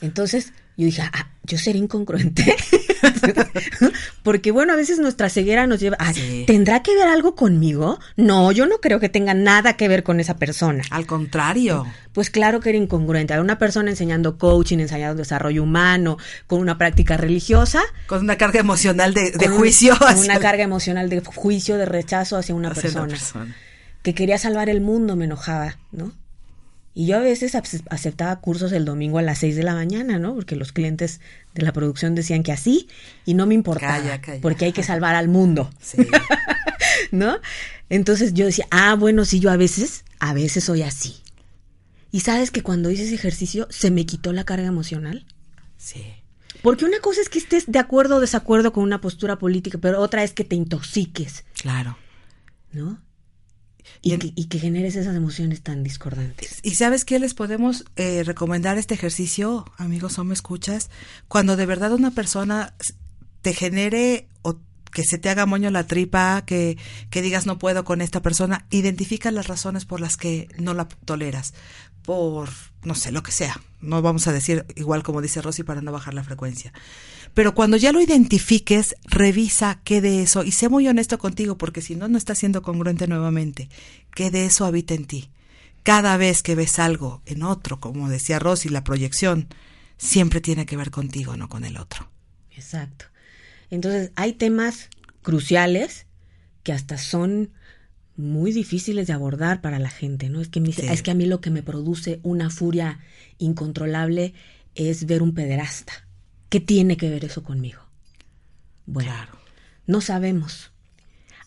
Entonces yo dije, ah, yo seré incongruente. [LAUGHS] Porque bueno, a veces nuestra ceguera nos lleva, ah, sí. ¿tendrá que ver algo conmigo? No, yo no creo que tenga nada que ver con esa persona. Al contrario. Pues claro que era incongruente. Era una persona enseñando coaching, enseñando desarrollo humano, con una práctica religiosa. Con una carga emocional de, de juicio. Un, con una carga emocional de juicio, de rechazo hacia una, hacia persona, una persona. Que quería salvar el mundo, me enojaba, ¿no? Y yo a veces aceptaba cursos el domingo a las 6 de la mañana, ¿no? Porque los clientes de la producción decían que así y no me importaba. Porque hay que salvar al mundo. Sí. [LAUGHS] ¿No? Entonces yo decía, ah, bueno, sí, yo a veces, a veces soy así. Y sabes que cuando hice ese ejercicio se me quitó la carga emocional. Sí. Porque una cosa es que estés de acuerdo o desacuerdo con una postura política, pero otra es que te intoxiques. Claro. ¿No? Y, que, generes esas emociones tan discordantes. ¿Y sabes qué les podemos eh, recomendar este ejercicio, amigos o me escuchas? Cuando de verdad una persona te genere o que se te haga moño la tripa, que, que digas no puedo con esta persona, identifica las razones por las que no la toleras por, no sé, lo que sea. No vamos a decir igual como dice Rosy para no bajar la frecuencia. Pero cuando ya lo identifiques, revisa qué de eso, y sé muy honesto contigo, porque si no, no estás siendo congruente nuevamente, qué de eso habita en ti. Cada vez que ves algo en otro, como decía Rosy, la proyección, siempre tiene que ver contigo, no con el otro. Exacto. Entonces, hay temas cruciales que hasta son muy difíciles de abordar para la gente, ¿no? Es que, es que a mí lo que me produce una furia incontrolable es ver un pederasta. ¿Qué tiene que ver eso conmigo? Bueno, no sabemos.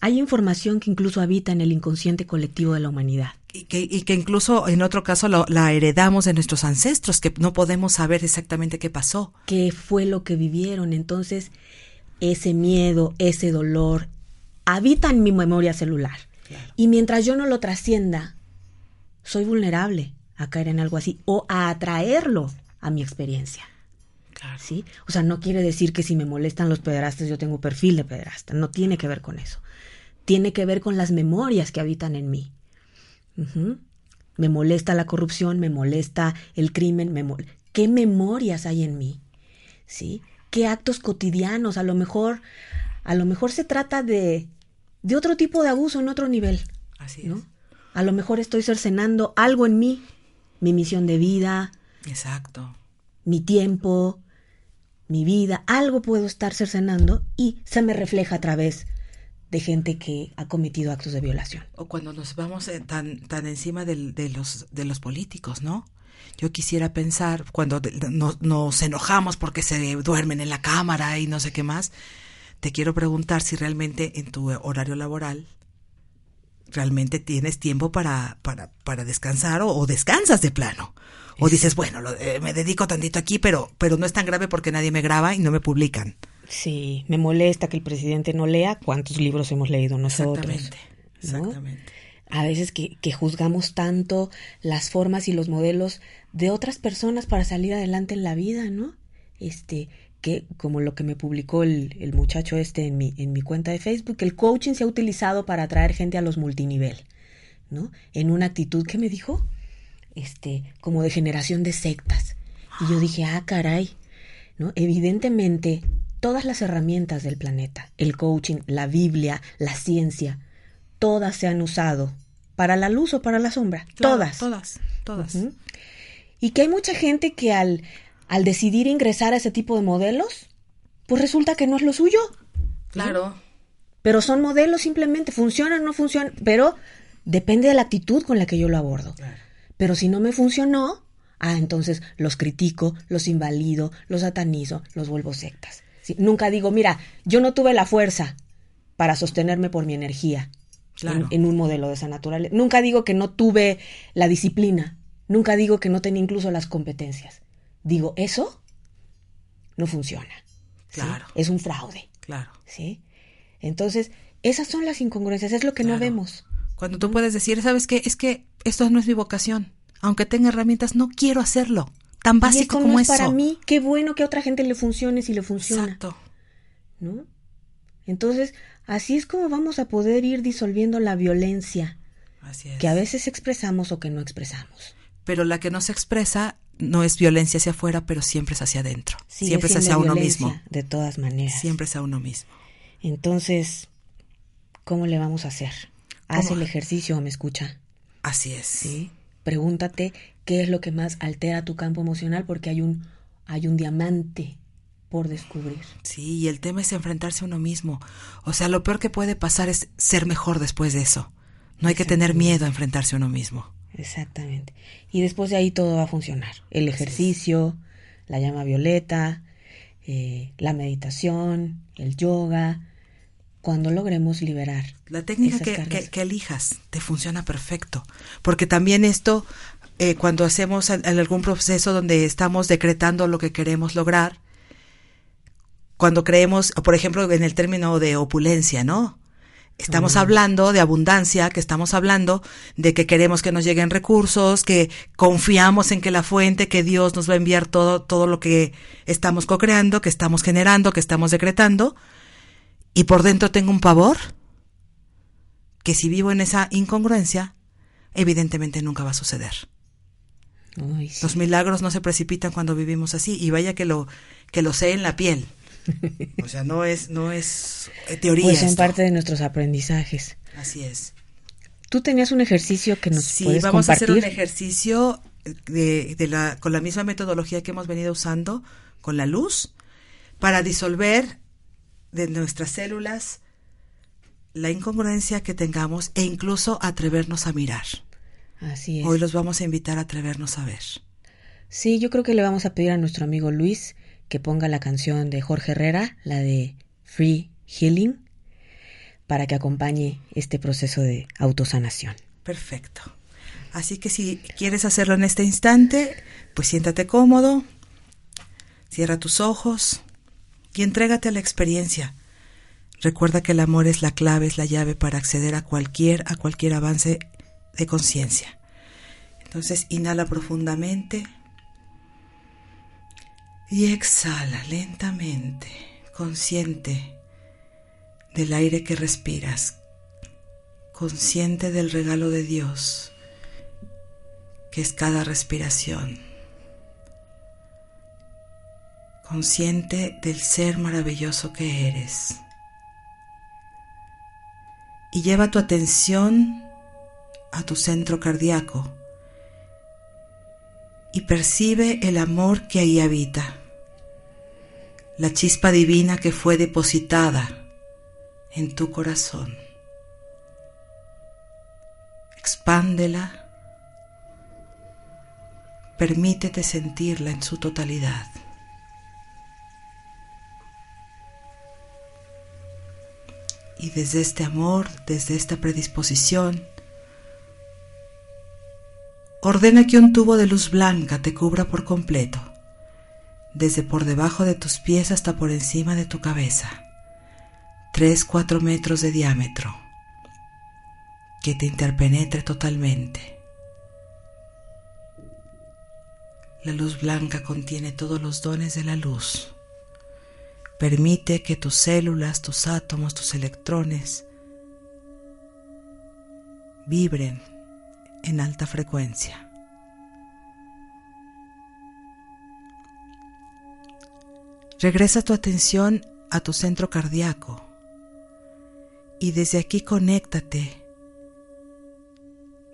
Hay información que incluso habita en el inconsciente colectivo de la humanidad. Y que, y que incluso en otro caso la heredamos de nuestros ancestros, que no podemos saber exactamente qué pasó. ¿Qué fue lo que vivieron? Entonces, ese miedo, ese dolor, habita en mi memoria celular. Y mientras yo no lo trascienda, soy vulnerable a caer en algo así o a atraerlo a mi experiencia. ¿Sí? O sea, no quiere decir que si me molestan los pederastas yo tengo perfil de pederasta. No tiene que ver con eso. Tiene que ver con las memorias que habitan en mí. Me molesta la corrupción, me molesta el crimen, me ¿qué memorias hay en mí? ¿Sí? ¿Qué actos cotidianos? A lo mejor, a lo mejor se trata de de otro tipo de abuso en otro nivel. Así ¿no? A lo mejor estoy cercenando algo en mí, mi misión de vida. Exacto. Mi tiempo, mi vida, algo puedo estar cercenando y se me refleja a través de gente que ha cometido actos de violación. O cuando nos vamos eh, tan, tan encima de, los, de los políticos, ¿no? Yo quisiera pensar, cuando nos enojamos porque se duermen en la cámara y no sé qué más, te quiero preguntar si realmente en tu horario laboral realmente tienes tiempo para, para, para descansar o, descansas de plano. O dices, bueno, eh, me dedico tantito aquí, pero, pero no es tan grave porque nadie me graba y no me publican. Sí, me molesta que el presidente no lea cuántos libros hemos leído nosotros. Exactamente, exactamente. A veces que, que juzgamos tanto las formas y los modelos de otras personas para salir adelante en la vida, ¿no? Este, que, como lo que me publicó el, el, muchacho este en mi, en mi cuenta de Facebook, el coaching se ha utilizado para atraer gente a los multinivel, ¿no? En una actitud que me dijo, este, como de generación de sectas. Y yo dije, ah, caray, ¿no? Evidentemente, todas las herramientas del planeta, el coaching, la Biblia, la ciencia, todas se han usado para la luz o para la sombra. todas. Todas, todas. Y que hay mucha gente que al al decidir ingresar a ese tipo de modelos, pues resulta que no es lo suyo. Claro. Pero son modelos simplemente, funcionan, no funcionan, pero depende de la actitud con la que yo lo abordo. Pero si no me funcionó, ah, entonces los critico, los invalido, los satanizo, los vuelvo sectas. nunca digo, mira, yo no tuve la fuerza para sostenerme por mi energía en, en, un modelo de esa naturaleza. Nunca digo que no tuve la disciplina, nunca digo que no tenía incluso las competencias digo, eso no funciona. Claro. Es un fraude. Claro. ¿Sí? Entonces, esas son las incongruencias, es lo que no vemos. Cuando tú puedes decir, ¿sabes qué? Es que esto no es mi vocación. Aunque tenga herramientas, no quiero hacerlo. Tan básico como es para mí, qué bueno que a otra gente le funcione si le funciona. Exacto. ¿No? Entonces, así es como vamos a poder ir disolviendo la violencia así es. que a veces expresamos o que no expresamos. Pero la que no se expresa no es violencia hacia afuera, pero siempre es hacia adentro. siempre es hacia uno mismo. De todas maneras. Siempre es a uno mismo. Entonces, ¿cómo le vamos a hacer? Haz el ejercicio me escucha. Así es. Sí. Pregúntate qué es lo que más altera tu campo emocional porque hay un hay un diamante por descubrir. Sí, y el tema es enfrentarse a uno mismo. O sea, lo peor que puede pasar es ser mejor después de eso. No hay que tener miedo a enfrentarse a uno mismo. Exactamente. Y después de ahí todo va a funcionar. El ejercicio, la llama violeta, eh, la meditación, el yoga, cuando logremos liberar. La técnica que, elijas te funciona perfecto, porque también esto, eh, cuando hacemos algún proceso donde estamos decretando lo que queremos lograr, cuando creemos, por ejemplo, en el término de opulencia, ¿no? Estamos hablando de abundancia, que estamos hablando de que queremos que nos lleguen recursos, que confiamos en que la fuente, que Dios nos va a enviar todo, todo lo que estamos co-creando, que estamos generando, que estamos decretando, y por dentro tengo un pavor, que si vivo en esa incongruencia, evidentemente nunca va a suceder. Los milagros no se precipitan cuando vivimos así, y vaya que lo, que lo sé en la piel. O sea, no es, no es eh, teoría. Pues son parte de nuestros aprendizajes. Así es. Tú tenías un ejercicio que nos sí, vamos a hacer un ejercicio de, de la, con la misma metodología que hemos venido usando con la luz para disolver de nuestras células la incongruencia que tengamos e incluso atrevernos a mirar. Así es. Hoy los vamos a invitar a atrevernos a ver. Sí, yo creo que le vamos a pedir a nuestro amigo Luis que ponga la canción de Jorge Herrera, la de Free Healing, para que acompañe este proceso de autosanación. Perfecto. Así que si quieres hacerlo en este instante, pues siéntate cómodo, cierra tus ojos y entrégate a la experiencia. Recuerda que el amor es la clave, es la llave para acceder a cualquier, a cualquier avance de conciencia. Entonces inhala profundamente. Y exhala lentamente, consciente del aire que respiras, consciente del regalo de Dios, que es cada respiración, consciente del ser maravilloso que eres. Y lleva tu atención a tu centro cardíaco y percibe el amor que ahí habita la chispa divina que fue depositada en tu corazón. Expándela, permítete sentirla en su totalidad. Y desde este amor, desde esta predisposición, ordena que un tubo de luz blanca te cubra por completo desde por debajo de tus pies hasta por encima de tu cabeza, 3-4 metros de diámetro, que te interpenetre totalmente. La luz blanca contiene todos los dones de la luz. Permite que tus células, tus átomos, tus electrones vibren en alta frecuencia. Regresa tu atención a tu centro cardíaco y desde aquí conéctate.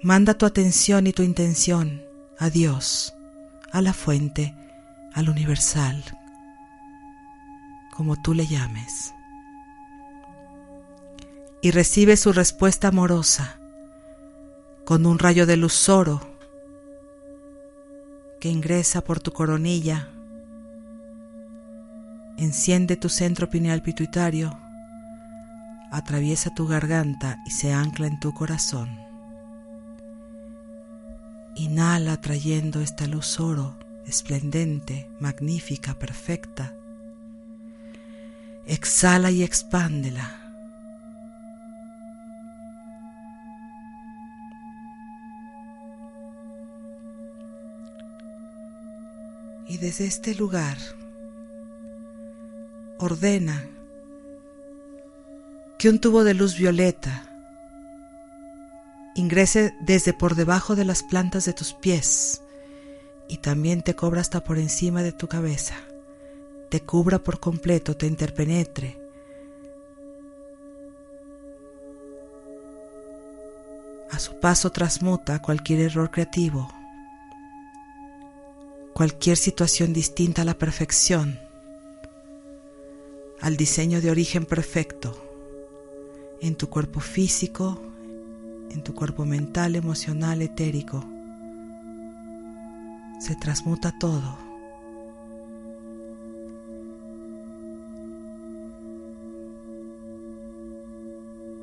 Manda tu atención y tu intención a Dios, a la fuente, al universal, como tú le llames. Y recibe su respuesta amorosa con un rayo de luz oro que ingresa por tu coronilla Enciende tu centro pineal pituitario, atraviesa tu garganta y se ancla en tu corazón. Inhala trayendo esta luz oro, esplendente, magnífica, perfecta. Exhala y expándela. Y desde este lugar ordena que un tubo de luz violeta ingrese desde por debajo de las plantas de tus pies y también te cobra hasta por encima de tu cabeza, te cubra por completo, te interpenetre. A su paso transmuta cualquier error creativo, cualquier situación distinta a la perfección al diseño de origen perfecto en tu cuerpo físico, en tu cuerpo mental, emocional, etérico. Se transmuta todo.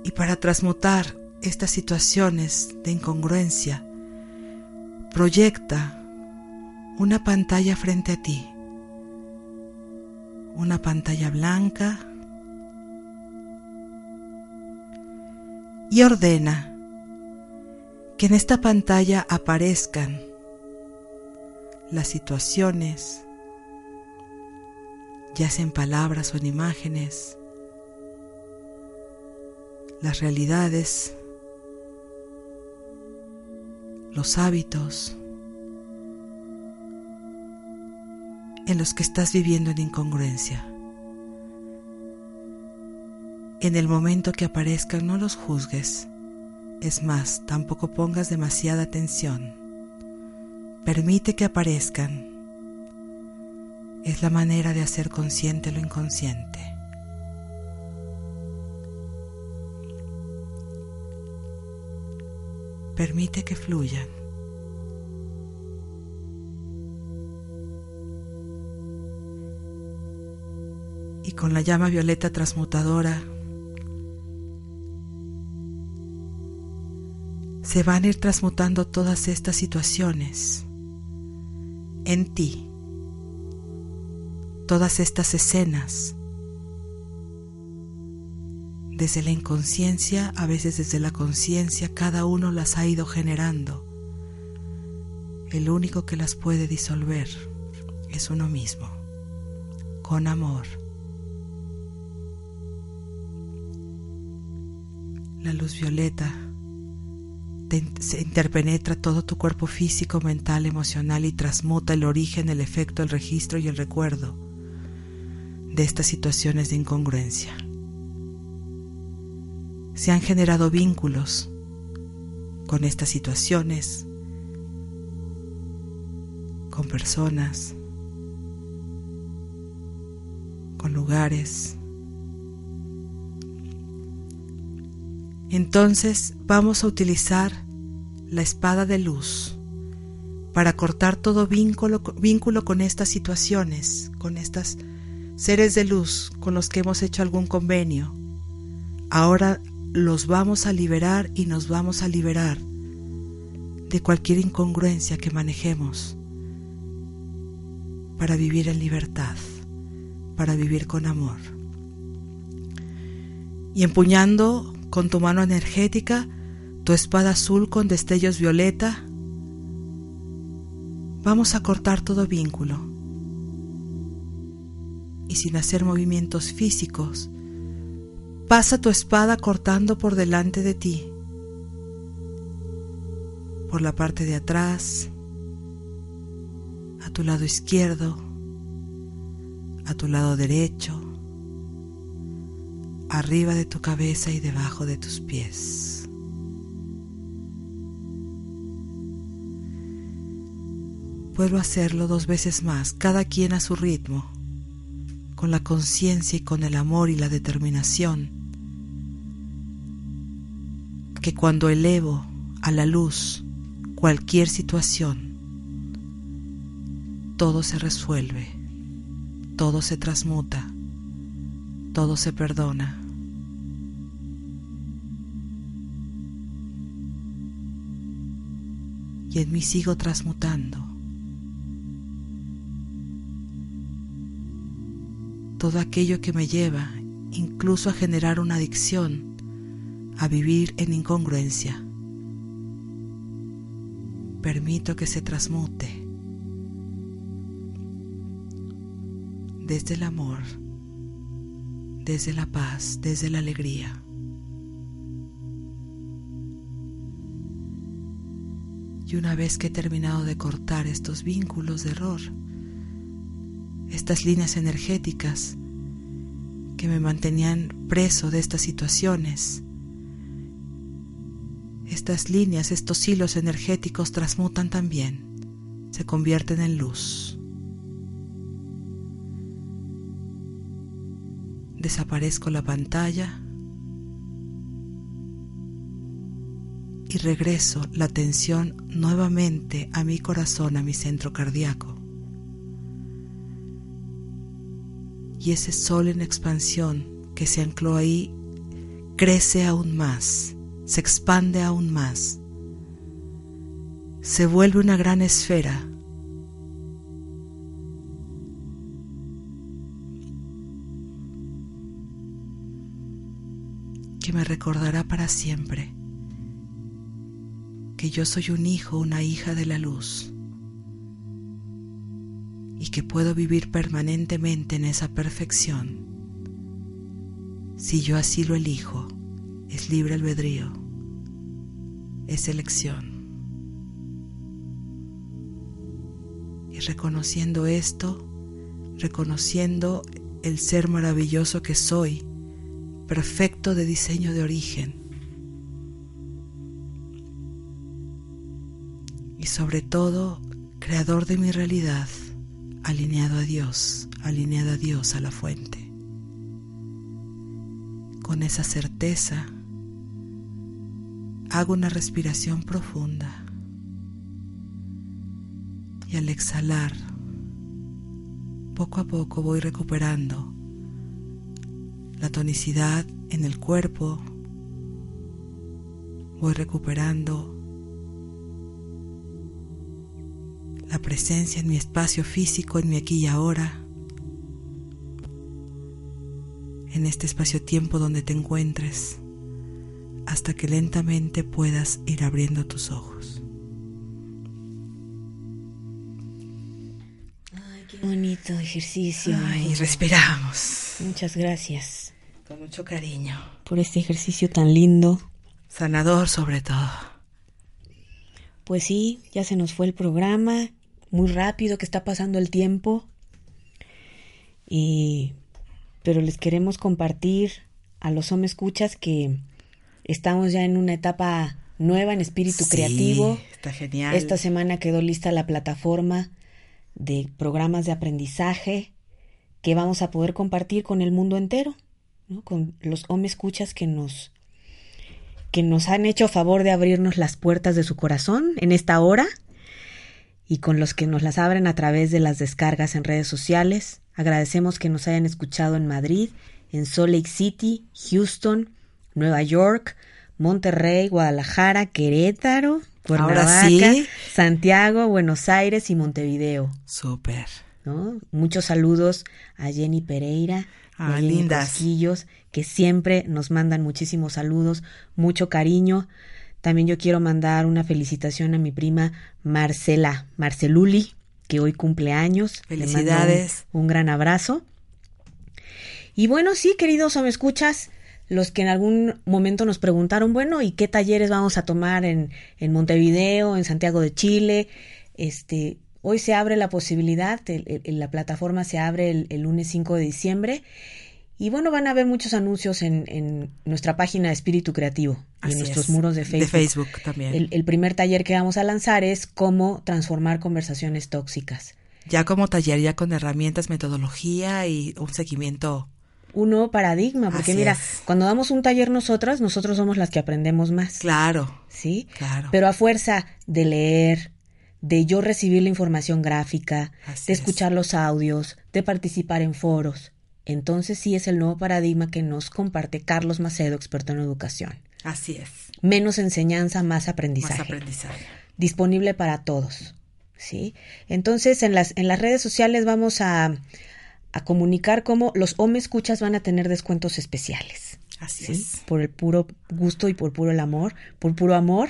Y para transmutar estas situaciones de incongruencia, proyecta una pantalla frente a ti, una pantalla blanca. Y ordena que en esta pantalla aparezcan las situaciones, ya sea en palabras o en imágenes, las realidades, los hábitos en los que estás viviendo en incongruencia. En el momento que aparezcan no los juzgues. Es más, tampoco pongas demasiada atención. Permite que aparezcan. Es la manera de hacer consciente lo inconsciente. Permite que fluyan. Y con la llama violeta transmutadora se van a ir transmutando todas estas situaciones en ti, todas estas escenas, desde la inconsciencia, a veces desde la conciencia, cada uno las ha ido generando. El único que las puede disolver es uno mismo, con amor. La luz violeta se interpenetra todo tu cuerpo físico, mental, emocional y transmuta el origen, el efecto, el registro y el recuerdo de estas situaciones de incongruencia. Se han generado vínculos con estas situaciones, con personas, con lugares, Entonces vamos a utilizar la espada de luz para cortar todo vínculo, vínculo con estas situaciones, con estos seres de luz con los que hemos hecho algún convenio. Ahora los vamos a liberar y nos vamos a liberar de cualquier incongruencia que manejemos para vivir en libertad, para vivir con amor. Y empuñando con tu mano energética, tu espada azul con destellos violeta. Vamos a cortar todo vínculo. Y sin hacer movimientos físicos, pasa tu espada cortando por delante de ti, por la parte de atrás, a tu lado izquierdo, a tu lado derecho, arriba de tu cabeza y debajo de tus pies. A hacerlo dos veces más, cada quien a su ritmo, con la conciencia y con el amor y la determinación, que cuando elevo a la luz cualquier situación, todo se resuelve, todo se transmuta todo se perdona. Y en mí sigo transmutando. Todo aquello que me lleva incluso a generar una adicción, a vivir en incongruencia. Permito que se transmute desde el amor desde la paz, desde la alegría. Y una vez que he terminado de cortar estos vínculos de error, estas líneas energéticas que me mantenían preso de estas situaciones, estas líneas, estos hilos energéticos transmutan también, se convierten en luz. desaparezco la pantalla y regreso la atención nuevamente a mi corazón, a mi centro cardíaco. Y ese sol en expansión que se ancló ahí crece aún más, se expande aún más, se vuelve una gran esfera. Que me recordará para siempre que yo soy un hijo, una hija de la luz y que puedo vivir permanentemente en esa perfección si yo así lo elijo. Es libre albedrío, es elección. Y reconociendo esto, reconociendo el ser maravilloso que soy, perfecto de diseño de origen. Y sobre todo, creador de mi realidad, alineado a Dios, alineado a Dios, a la fuente. Con esa certeza, hago una respiración profunda y al exhalar, poco a poco voy recuperando la tonicidad en el cuerpo, voy recuperando la presencia en mi espacio físico, en mi aquí y ahora, en este espacio-tiempo donde te encuentres, hasta que lentamente puedas ir abriendo tus ojos. Ay, qué bonito ejercicio. y respiramos. Muchas gracias. Con mucho cariño. Por este ejercicio tan lindo. Sanador sobre todo. Pues sí, ya se nos fue el programa. Muy rápido que está pasando el tiempo. Y pero les queremos compartir a los hombres escuchas que estamos ya en una etapa nueva en espíritu Sí, creativo. Está genial. Esta semana quedó lista la plataforma de programas de aprendizaje que vamos a poder compartir con el mundo entero, ¿no? con los hombres escuchas que nos que nos han hecho favor de abrirnos las puertas de su corazón en esta hora y con los que nos las abren a través de las descargas en redes sociales. Agradecemos que nos hayan escuchado en Madrid, en Salt Lake City, Houston, Nueva York, Monterrey, Guadalajara, Querétaro, Cuernavaca, sí. Santiago, Buenos Aires y Montevideo. Súper. ¿no? Muchos saludos a Jenny Pereira, Ah, lindas. Que siempre nos mandan muchísimos saludos, mucho cariño. También yo quiero mandar una felicitación a mi prima Marcela, Marceluli, que hoy cumple años. Felicidades. Un, un gran abrazo. Y bueno, sí, queridos o me escuchas, los que en algún momento nos preguntaron, bueno, ¿y qué talleres vamos a tomar en, en Montevideo, en Santiago de Chile? Este, hoy se abre la posibilidad, el- el- la plataforma se abre el, el lunes 5 de diciembre. Y bueno, van a haber muchos anuncios en, en nuestra página de Espíritu Creativo y Así en nuestros es. muros de Facebook. De Facebook también. El, el primer taller que vamos a lanzar es cómo transformar conversaciones tóxicas. Ya como taller, ya con herramientas, metodología y un seguimiento. Un nuevo paradigma, porque Así mira, es. cuando damos un taller nosotras, nosotros somos las que aprendemos más. Claro, ¿Sí? claro. Pero a fuerza de leer, de yo recibir la información gráfica, Así de es. escuchar los audios, de participar en foros. Entonces sí es el nuevo paradigma que nos comparte Carlos Macedo, experto en educación. Así es. Menos enseñanza, más aprendizaje. Más aprendizaje. disponible para todos. ¿sí? Entonces, en las, en las redes sociales vamos a, a comunicar cómo los home escuchas van a tener descuentos especiales. Así ¿sí? es. Por el puro gusto y por puro el amor, por puro amor,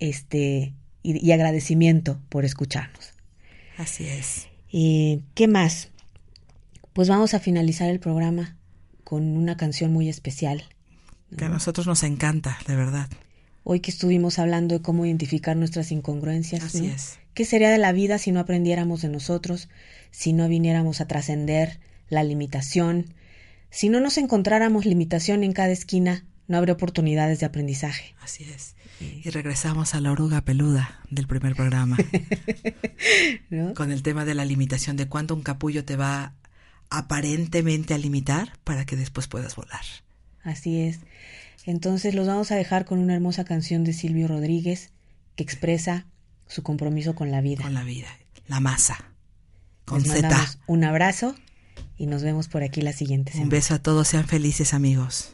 este, y, y agradecimiento por escucharnos. Así es. Eh, ¿Qué más? Pues vamos a finalizar el programa con una canción muy especial. Que a nosotros nos encanta, de verdad. Hoy que estuvimos hablando de cómo identificar nuestras incongruencias. Así ¿no? es. ¿Qué sería de la vida si no aprendiéramos de nosotros, si no viniéramos a trascender la limitación, si no nos encontráramos limitación en cada esquina, no habría oportunidades de aprendizaje? Así es. Y regresamos a la oruga peluda del primer programa, [LAUGHS] ¿no? con el tema de la limitación, de cuánto un capullo te va aparentemente a limitar para que después puedas volar. Así es. Entonces los vamos a dejar con una hermosa canción de Silvio Rodríguez que expresa su compromiso con la vida. Con la vida, la masa. Con Les mandamos un abrazo y nos vemos por aquí la siguiente semana. Un beso a todos, sean felices amigos.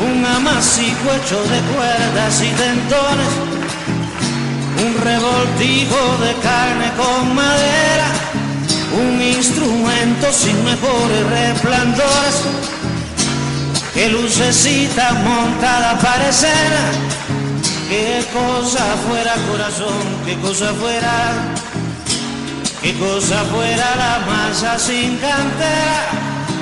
un amasijo hecho de cuerdas y tendones, un revoltijo de carne con madera, un instrumento sin mejores resplandores, que lucecita montada para qué cosa fuera corazón, qué cosa fuera, qué cosa fuera la masa sin cantera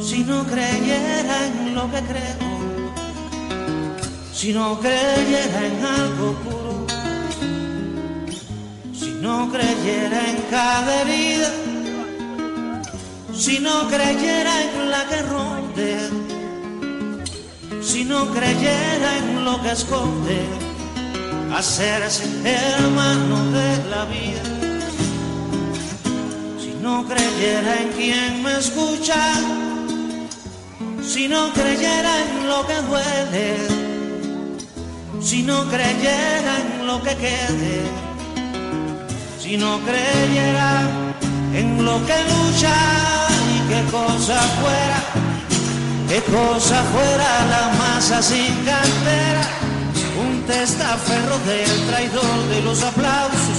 Si no creyera en lo que creo, si no creyera en algo puro, si no creyera en cada herida, si no creyera en la que ronde, si no creyera en lo que esconde hacerse hermano de la vida. Creyera en quien me escucha, si no creyera en lo que duele, si no creyera en lo que quede, si no creyera en lo que lucha y qué cosa fuera, qué cosa fuera la masa sin cantera un testaferro del traidor de los aplausos,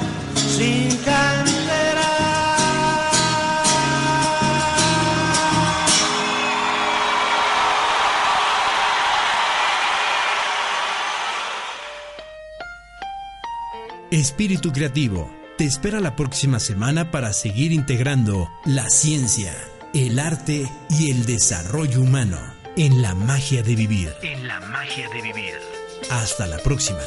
sin cantera. Espíritu Creativo te espera la próxima semana para seguir integrando la ciencia, el arte y el desarrollo humano en la magia de vivir. En la magia de vivir. Hasta la próxima.